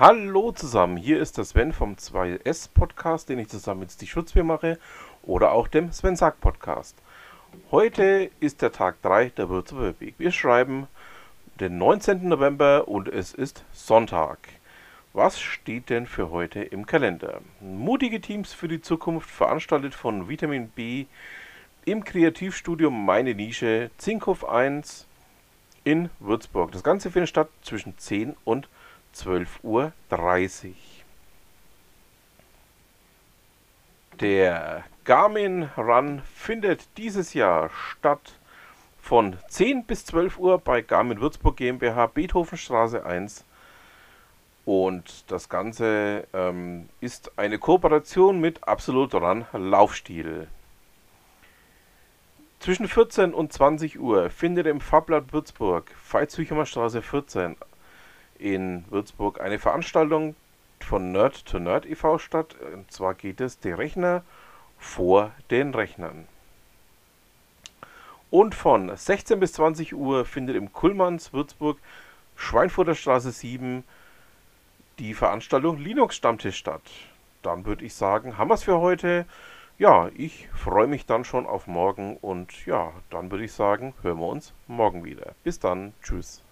Hallo zusammen, hier ist der Sven vom 2S Podcast, den ich zusammen mit Steve Schutzbier mache oder auch dem Sven Sack Podcast. Heute ist der Tag 3 der Würzburger Weg. Wir schreiben den 19. November und es ist Sonntag. Was steht denn für heute im Kalender? Mutige Teams für die Zukunft, veranstaltet von Vitamin B im Kreativstudio Meine Nische, Zinkhof 1 in Würzburg. Das Ganze findet statt zwischen 10 und 12.30 Uhr. Der Garmin Run findet dieses Jahr statt von 10 bis 12 Uhr bei Garmin Würzburg GmbH, Beethovenstraße 1. Und das Ganze ähm, ist eine Kooperation mit Absolut Run Laufstil. Zwischen 14 und 20 Uhr findet im Fabblatt Würzburg, Veitshüchemer Straße 14 in Würzburg eine Veranstaltung von Nerd to Nerd e.V. statt. Und zwar geht es die Rechner vor den Rechnern. Und von 16 bis 20 Uhr findet im Kullmanns Würzburg Schweinfurter Straße 7 die Veranstaltung Linux Stammtisch statt. Dann würde ich sagen, haben wir es für heute. Ja, ich freue mich dann schon auf morgen und ja, dann würde ich sagen, hören wir uns morgen wieder. Bis dann, tschüss.